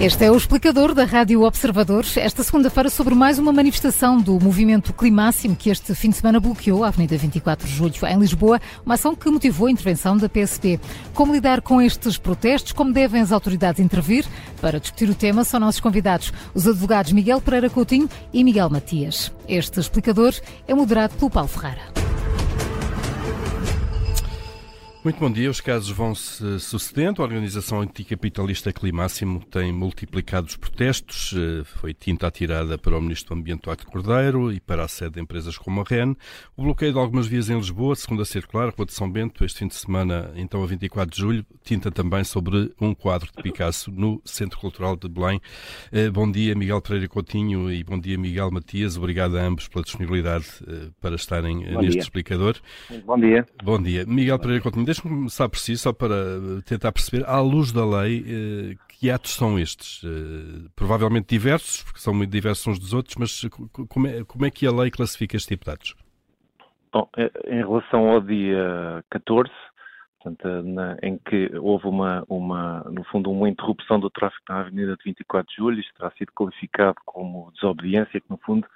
Este é o explicador da Rádio Observadores, esta segunda-feira sobre mais uma manifestação do movimento Climáximo que este fim de semana bloqueou a Avenida 24 de Julho em Lisboa, uma ação que motivou a intervenção da PSP. Como lidar com estes protestos, como devem as autoridades intervir? Para discutir o tema são nossos convidados os advogados Miguel Pereira Coutinho e Miguel Matias. Este explicador é moderado pelo Paulo Ferrara. Muito bom dia. Os casos vão se sucedendo. A organização anticapitalista Climáximo tem multiplicado os protestos. Eh, foi tinta atirada para o Ministro do Ambiente Duarte Cordeiro e para a sede de empresas como a REN. O bloqueio de algumas vias em Lisboa, segunda circular, Rua de São Bento, este fim de semana, então a 24 de julho, tinta também sobre um quadro de Picasso no Centro Cultural de Belém. Eh, bom dia, Miguel Pereira Coutinho e bom dia, Miguel Matias. Obrigado a ambos pela disponibilidade eh, para estarem bom neste dia. explicador. Bom dia. Bom dia. Miguel Pereira Coutinho, Deixe-me começar por si, só para tentar perceber, à luz da lei, eh, que atos são estes? Eh, provavelmente diversos, porque são muito diversos uns dos outros, mas como é, como é que a lei classifica este tipo de atos? Bom, eh, em relação ao dia 14, portanto, na, em que houve uma, uma, no fundo, uma interrupção do tráfego na Avenida de 24 de Julho, isto terá sido qualificado como desobediência, que no fundo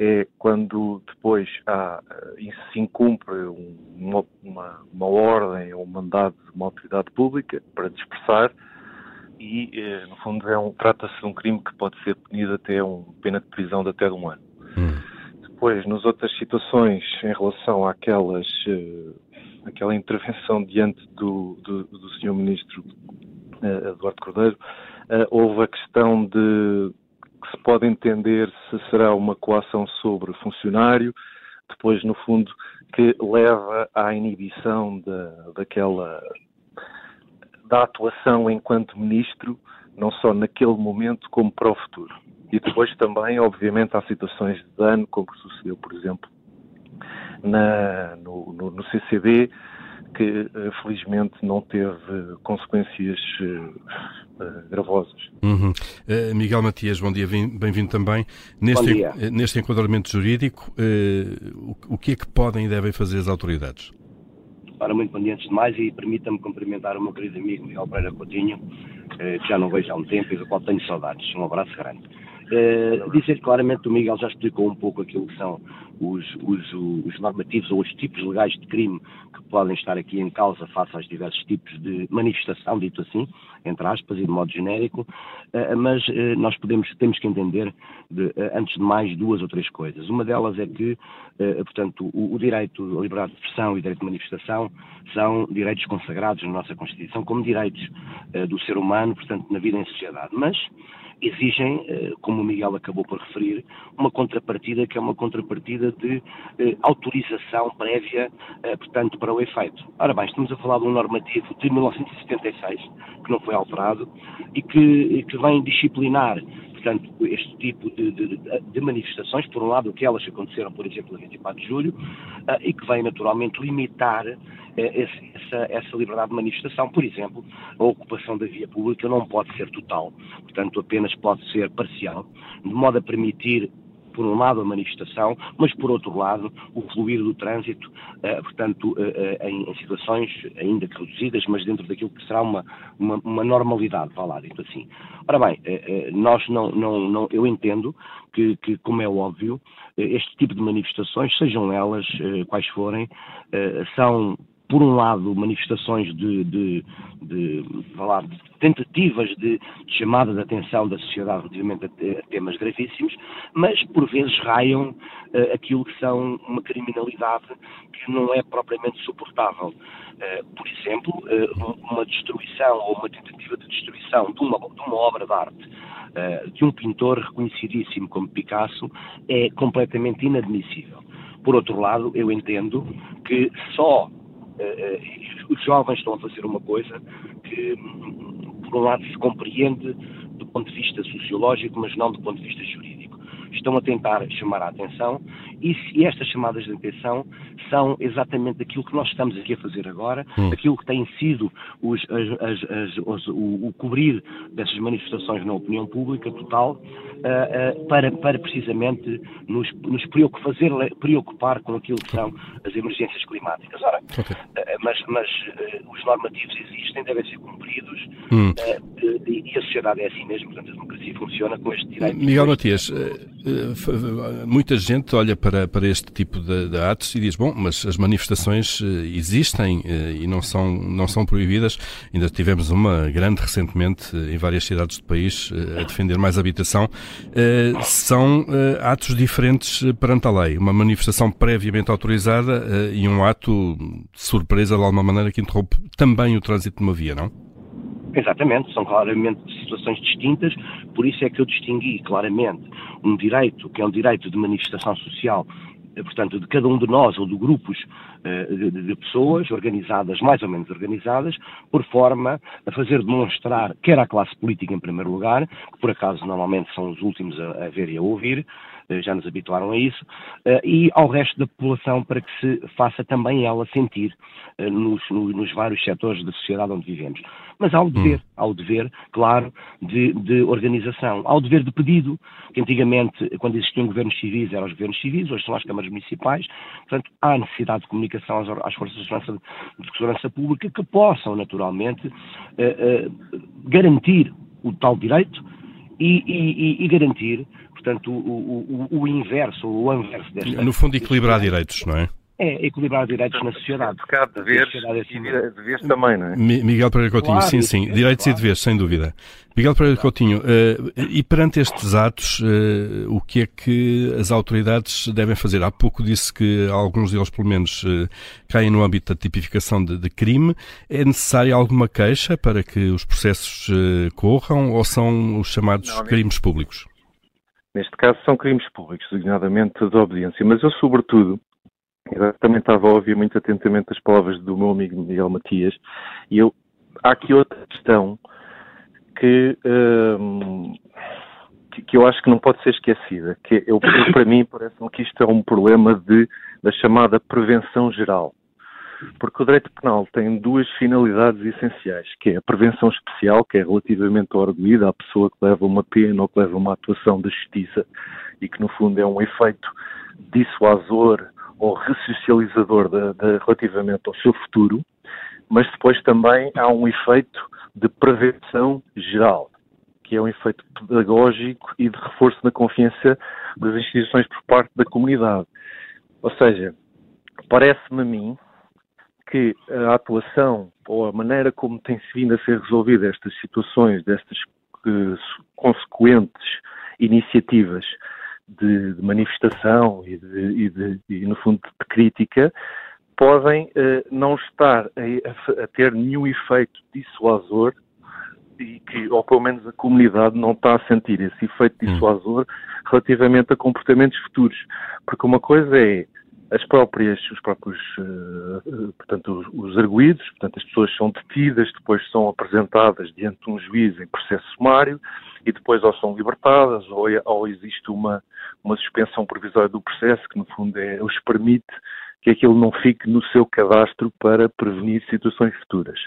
é quando depois há, eh, se incumpre uma, uma, uma ordem ou um mandado de uma autoridade pública para dispersar e, eh, no fundo, é um, trata-se de um crime que pode ser punido até um pena de prisão de até um ano. Hum. Depois, nas outras situações, em relação àquelas, uh, àquela intervenção diante do, do, do Sr. Ministro Eduardo Cordeiro, houve a questão de que se pode entender se será uma coação sobre funcionário, depois, no fundo, que leva à inibição da, daquela da atuação enquanto ministro, não só naquele momento como para o futuro. E depois também, obviamente, há situações de dano, como sucedeu, por exemplo, na, no, no, no CCB, que eh, felizmente não teve consequências uh, gravosas. Uhum. Uh, Miguel Matias, bom dia, bem-vindo também. Neste, dia. neste enquadramento jurídico, o, o, que é que podem e devem fazer as autoridades? Ora, muito bom dia antes de mais e permita-me cumprimentar o meu querido amigo Miguel Pereira Coutinho, que já não vejo há um tempo e do qual tenho saudades. Um abraço grande. Uh, dizer claramente, o Miguel já explicou um pouco aquilo que são os, os, os, normativos ou os tipos legais de crime que podem estar aqui em causa face aos diversos tipos de manifestação, dito assim, entre aspas e de modo genérico, uh, mas uh, nós podemos, temos que entender, de, antes de mais, duas ou três coisas. Uma delas é que, portanto, o, o direito à liberdade de expressão e o direito de manifestação são direitos consagrados na nossa Constituição como direitos do ser humano, portanto, na vida em sociedade. Mas exigem, eh, como o Miguel acabou por referir, uma contrapartida que é uma contrapartida de eh, autorização prévia, eh, portanto, para o efeito. Ora bem, estamos a falar de um normativo de 1976, que não foi alterado, e que, que vem disciplinar portanto, este tipo de, de, de, manifestações, por um lado, aquelas que aconteceram, por exemplo, no 24 de julho, uh, e que vem naturalmente limitar uh, esse, essa, essa, liberdade de manifestação. Por exemplo, a ocupação da via pública não pode ser total, portanto, apenas pode ser parcial, de modo a permitir por um lado, a manifestação, mas por outro lado, o fluir do trânsito, uh, portanto, uh, em, em, situações ainda que reduzidas, mas dentro daquilo que será uma, uma, uma normalidade, vá lá, dito assim. Ora bem, nós não, não, não, eu entendo que, que, como é óbvio, este tipo de manifestações, sejam elas quais forem, são por um lado, manifestações de, de, de, falar, de tentativas de, chamada de atenção da sociedade relativamente a, temas gravíssimos, mas por vezes raiam uh, aquilo que são uma criminalidade que não é propriamente suportável. Uh, por exemplo, uh, uma destruição ou uma tentativa de destruição de uma, de uma obra de arte de um pintor reconhecidíssimo como Picasso é completamente inadmissível. Por outro lado, eu entendo que só os jovens estão a fazer uma coisa que, por um lado, se compreende do ponto de vista sociológico, mas não do ponto de vista jurídico. Estão a tentar chamar a atenção e, se estas chamadas de atenção são exatamente aquilo que nós estamos aqui a fazer agora, hum. aquilo que tem sido os, as, as, os, o, o, cobrir dessas manifestações na opinião pública total, uh, uh, para, para precisamente nos, nos preocupar, fazer preocupar com aquilo que são as emergências climáticas. Ora, okay. uh, mas, mas os normativos existem, devem ser cumpridos hum. e, e, a sociedade é assim mesmo, portanto a democracia funciona com este direito. Miguel Matias, muita gente olha para, para este tipo de, de atos e diz, bom, mas as manifestações existem e não são, não são proibidas. Ainda tivemos uma grande recentemente em várias cidades do país a defender mais habitação. São atos diferentes perante a lei. Uma manifestação previamente autorizada e um ato de surpresa, de alguma maneira, que interrompe também o trânsito de uma via, não? Exatamente, são claramente situações distintas, por isso é que eu distingui claramente um direito, que é um direito de manifestação social eh, portanto, de cada um de nós ou de grupos de, de, pessoas organizadas, mais ou menos organizadas, por forma a fazer demonstrar, quer à classe política em primeiro lugar, que por acaso normalmente são os últimos a, a ver e a ouvir, eh, já nos habituaram a isso, e ao resto da população para que se faça também ela sentir nos, nos vários setores da sociedade onde vivemos. Mas há o dever, hum. há o dever, claro, de, de, organização, há o dever de pedido, que antigamente, quando existiam governos civis, eram os governos civis, hoje são as câmaras municipais, portanto, há necessidade de comunicação às, às forças de segurança, de segurança, pública que possam, naturalmente, eh, eh, garantir o tal direito e, e, e garantir, portanto, o, o, o inverso, o anverso desta... No fundo, equilibrar direitos, não é? É equilibrar direitos na sociedade. Tocar deveres e deveres também, não é? Miguel Pereira Coutinho, claro, sim, sim, direitos claro. e deveres, sem dúvida. Miguel Pereira Coutinho, uh, e perante estes atos, uh, o que é que as autoridades devem fazer? Há pouco disse que alguns deles, pelo menos, uh, caem no âmbito da tipificação de, de, crime. É necessária alguma queixa para que os processos corram ou são os chamados não, crimes públicos? Neste caso são crimes públicos, designadamente de obediência, mas eu, sobretudo, eu também estava a ouvir muito atentamente as palavras do meu amigo Miguel Matias e eu, há aqui outra questão que, hum, que, que, eu acho que não pode ser esquecida, que eu, para mim parece-me que isto é um problema de, da chamada prevenção geral. Porque o direito penal tem duas finalidades essenciais, que é a prevenção especial, que é relativamente arguído, à pessoa que leva uma pena ou que leva uma atuação da justiça e que no fundo é um efeito dissuasor ou ressocializador de, de, relativamente ao seu futuro, mas depois também há um efeito de prevenção geral, que é um efeito pedagógico e de reforço da confiança das instituições por parte da comunidade. Ou seja, parece-me a mim que a atuação ou a maneira como tem-se vindo a ser resolvida estas situações, destas uh, consequentes iniciativas de, de manifestação e, de, e, e, no fundo, de crítica, podem eh, não estar a, a, ter nenhum efeito dissuasor e que, ou pelo menos a comunidade não está a sentir esse efeito hum. dissuasor relativamente a comportamentos futuros. Porque uma coisa é as próprias, os próprios, uh, portanto, os, os arguídos, portanto, as pessoas são detidas, depois são apresentadas diante de um juiz em processo sumário e depois ou são libertadas ou, é, ou existe uma, uma suspensão provisória do processo que, no fundo, é, os permite que aquilo não fique no seu cadastro para prevenir situações futuras.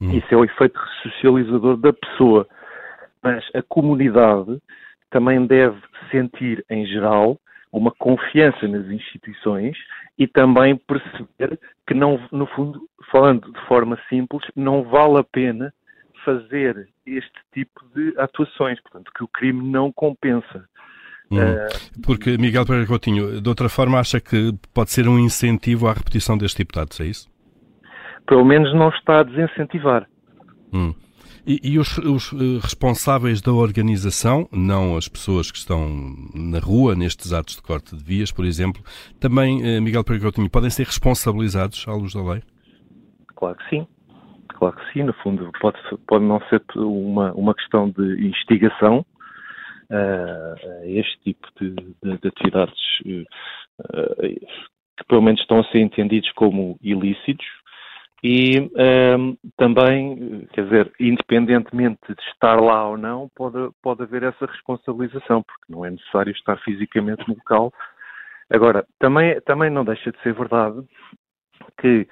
Hum. Isso é o efeito socializador da pessoa. Mas a comunidade também deve sentir, em geral, uma confiança nas instituições e também perceber que não, no fundo, falando de forma simples, não vale a pena fazer este tipo de atuações, portanto, que o crime não compensa. Hum. Uh, Porque, Miguel Pereira Coutinho, de outra forma, acha que pode ser um incentivo à repetição deste tipo de atos, é isso? Pelo menos não está a desincentivar. Hum. E, e os, os, eh, responsáveis da organização, não as pessoas que estão na rua, nestes atos de corte de vias, por exemplo, também, eh, Miguel Pereira Coutinho, podem ser responsabilizados à luz da lei? Claro que sim. Claro que sim. No fundo, pode, pode não ser uma, uma questão de investigação uh, a este tipo de, de, de atividades uh, que pelo menos estão a ser entendidos como ilícitos, e ehm, também, quer dizer, independentemente de estar lá ou não, pode, pode haver essa responsabilização, porque não é necessário estar fisicamente no local. Agora, também, também não deixa de ser verdade que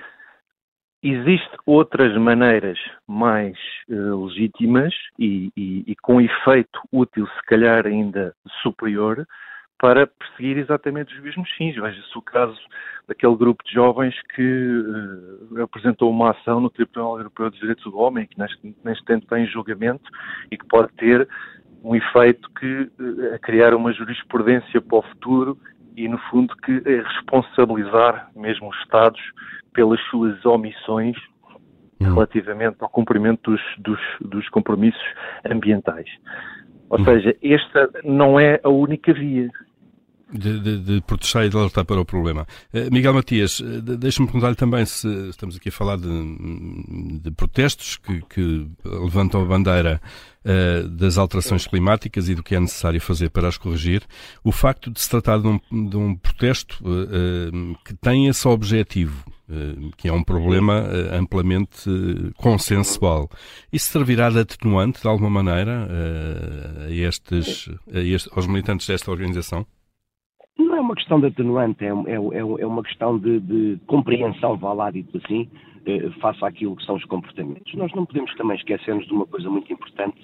Existem outras maneiras mais uh, legítimas e, e, e, com efeito útil, se calhar ainda superior, para perseguir exatamente os mesmos fins. Veja-se o caso daquele grupo de jovens que uh, apresentou uma ação no Tribunal Europeu dos Direitos do Homem, que neste, neste tempo tem julgamento e que pode ter um efeito que uh, a criar uma jurisprudência para o futuro e, no fundo, que responsabilizar mesmo os Estados pelas suas omissões hum. relativamente ao cumprimento dos, dos, dos compromissos ambientais. Ou hum. seja, esta não é a única via. De, de, de protestar e de alertar para o problema. Uh, Miguel Matias, uh, deixa-me perguntar-lhe também se estamos aqui a falar de, de protestos que, que, levantam a bandeira uh, das alterações climáticas e do que é necessário fazer para as corrigir. O facto de se tratar de um, de um protesto que tem esse objetivo, que é um problema amplamente consensual, isso servirá de atenuante, de alguma maneira, a estes, a aos militantes desta organização? Não é uma questão de atenuante, é, é, é, é uma questão de, de, compreensão, vá lá dito assim, eh, face àquilo que são os comportamentos. Nós não podemos também esquecermos de uma coisa muito importante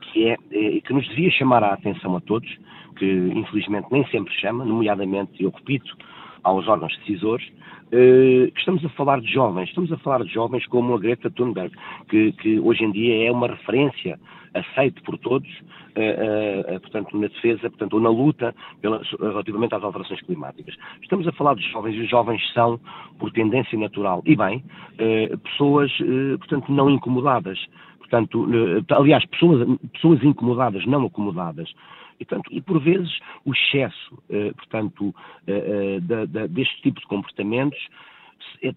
que é eh, que nos devia chamar a atenção a todos, que infelizmente nem sempre chama, nomeadamente, eu repito, aos órgãos decisores, eh, que estamos a falar de jovens, estamos a falar de jovens como a Greta Thunberg, que, que hoje em dia é uma referência aceito por todos, uh, uh, portanto, na defesa, portanto, ou na luta pela, relativamente às alterações climáticas. Estamos a falar de jovens, e os jovens são, por tendência natural, e bem, pessoas, portanto, não incomodadas. Portanto, aliás, pessoas, pessoas incomodadas, não acomodadas. E, portanto, e por vezes o excesso, portanto, deste tipo de comportamentos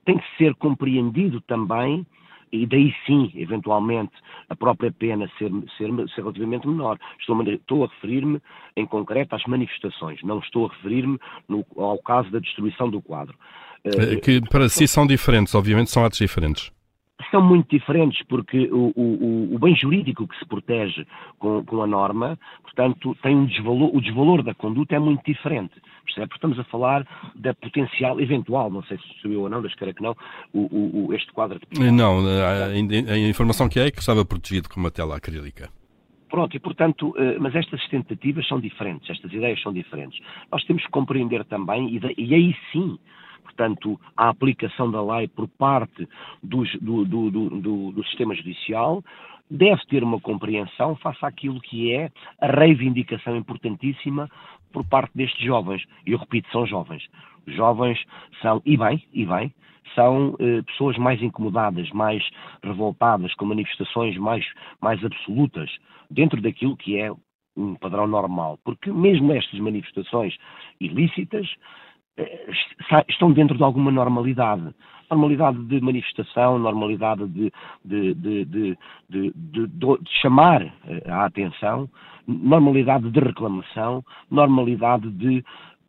tem que ser compreendido também e daí sim, eventualmente, a própria pena ser, ser, ser relativamente menor. Estou, estou a referir-me, em concreto, às manifestações, não estou a referir-me ao caso da destruição do quadro. Eh, que para si são diferentes, obviamente são atos diferentes são muito diferentes, porque o, o, o, bem jurídico que se protege com, com, a norma, portanto, tem um desvalor, o desvalor da conduta é muito diferente. Percebe? Estamos a falar da potencial, eventual, não sei se subiu ou não, das que não, o, este quadro de Não, a, a, informação que é, é que estava protegido com uma tela acrílica. Pronto, e portanto, eh, mas estas tentativas são diferentes, estas ideias são diferentes. Nós temos que compreender também, e aí sim, portanto, a aplicação da lei por parte dos, do, do, do, do, sistema judicial, deve ter uma compreensão face àquilo que é a reivindicação importantíssima por parte destes jovens. E eu repito, são jovens. Os jovens são, e bem, e bem, são eh, pessoas mais incomodadas, mais revoltadas, com manifestações mais, mais absolutas, dentro daquilo que é um padrão normal. Porque mesmo estas manifestações ilícitas estão dentro de alguma normalidade. Normalidade de manifestação, normalidade de, de, de, de, chamar eh, a atenção, normalidade de reclamação, normalidade de,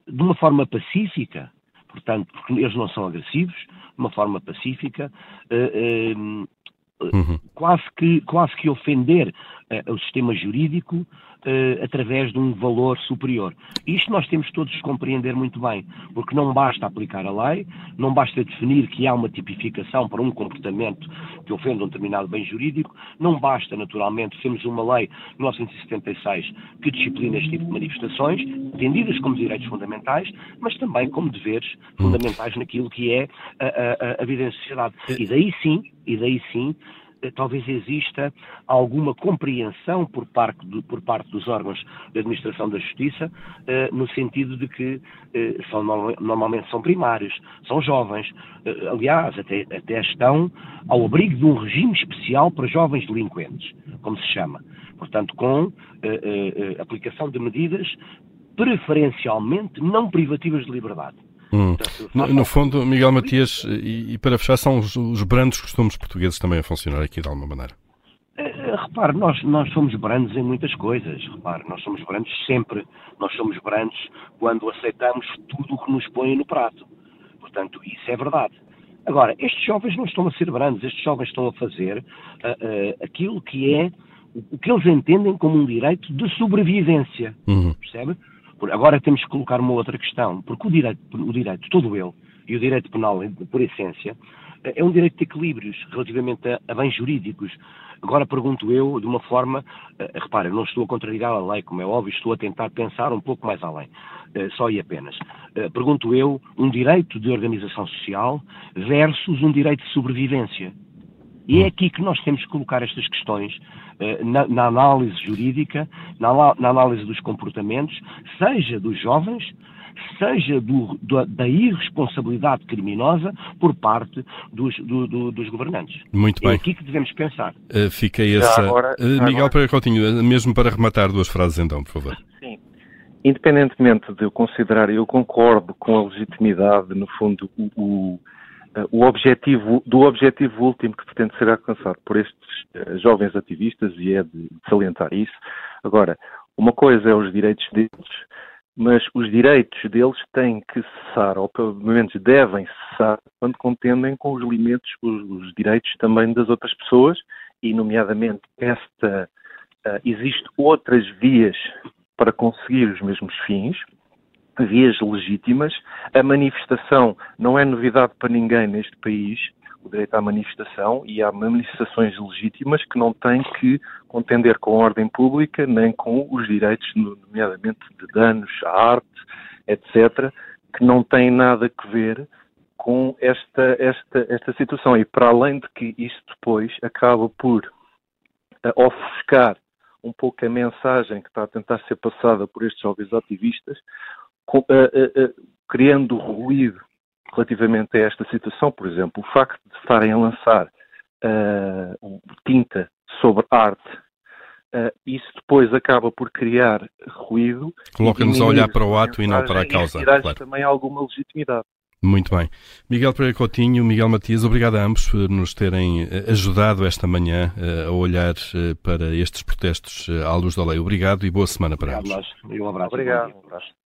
de uma forma pacífica, portanto, porque eles não são agressivos, de uma forma pacífica, eh, uhum. quase, que, quase que ofender o sistema jurídico uh, através de um valor superior. Isto nós temos todos de compreender muito bem, porque não basta aplicar a lei, não basta definir que há uma tipificação para um comportamento que ofende um determinado bem jurídico, não basta, naturalmente, temos uma lei de 1976 que disciplina este tipo de manifestações, entendidas como direitos fundamentais, mas também como deveres fundamentais naquilo que é a, a, a vida em sociedade. E daí sim, e daí sim, eh, talvez exista alguma compreensão por parte, do, por parte dos órgãos de administração da justiça, eh, no sentido de que eh, são, normalmente são primários, são jovens, eh, aliás, até, até estão ao abrigo de um regime especial para jovens delinquentes, como se chama. Portanto, com eh, eh, aplicação de medidas preferencialmente não privativas de liberdade. Hum. No, no, fundo, Miguel Matias, e, e, para fechar, são os, os brandos costumes portugueses também a funcionar aqui de alguma maneira. Uh, repare, nós, nós somos brandos em muitas coisas. Repare, nós somos brandos sempre. Nós somos brandos quando aceitamos tudo o que nos põe no prato. Portanto, isso é verdade. Agora, estes jovens não estão a ser brandos, estes jovens estão a fazer uh, uh, aquilo que é o que eles entendem como um direito de sobrevivência. Uhum. Percebe? Agora temos que colocar uma outra questão, porque o direito, o direito todo ele, e o direito penal, por essência, é um direito de equilíbrios relativamente a, a bens jurídicos. Agora pergunto eu, de uma forma, uh, repara, não estou a contrariar a lei, como é óbvio, estou a tentar pensar um pouco mais além, uh, só e apenas. Uh, pergunto eu, um direito de organização social versus um direito de sobrevivência. E é aqui que nós temos que colocar estas questões na, na, análise jurídica, na, na, análise dos comportamentos, seja dos jovens, seja do, do, da irresponsabilidade criminosa por parte dos, do, dos governantes. Muito bem. É aqui que devemos pensar. Uh, fica essa. Agora, uh, Miguel Pereira Coutinho, mesmo para rematar duas frases então, por favor. Sim. Independentemente de eu considerar, eu concordo com a legitimidade, no fundo, o, o o objetivo, do objetivo último que pretende ser alcançado por estes uh, jovens ativistas, e é de salientar isso. Agora, uma coisa é os direitos deles, mas os direitos deles têm que cessar, ou pelo menos devem cessar, quando contendem com os limites, os, os direitos também das outras pessoas, e nomeadamente esta, uh, existe outras vias para conseguir os mesmos fins, vias legítimas. A manifestação não é novidade para ninguém neste país, o direito à manifestação, e há manifestações legítimas que não têm que contender com a ordem pública nem com os direitos, nomeadamente de danos à arte, etc., que não têm nada a ver com esta, esta, esta situação. E para além de que isso depois acaba por uh, ofuscar um pouco a mensagem que está a tentar ser passada por estes jovens ativistas, uh, uh, criando ruído relativamente a esta situação, por exemplo, o facto de estarem a lançar uh, tinta sobre arte, uh, isso depois acaba por criar ruído. Coloca-nos a olhar para o ato e não para a causa. E claro. também alguma legitimidade. Muito bem. Miguel Pereira Coutinho, Miguel Matias, obrigado a ambos por nos terem eh, ajudado esta manhã a olhar para estes protestos à luz da lei. Obrigado e boa semana para obrigado ambos. Nós. E um abraço. Obrigado. Um abraço.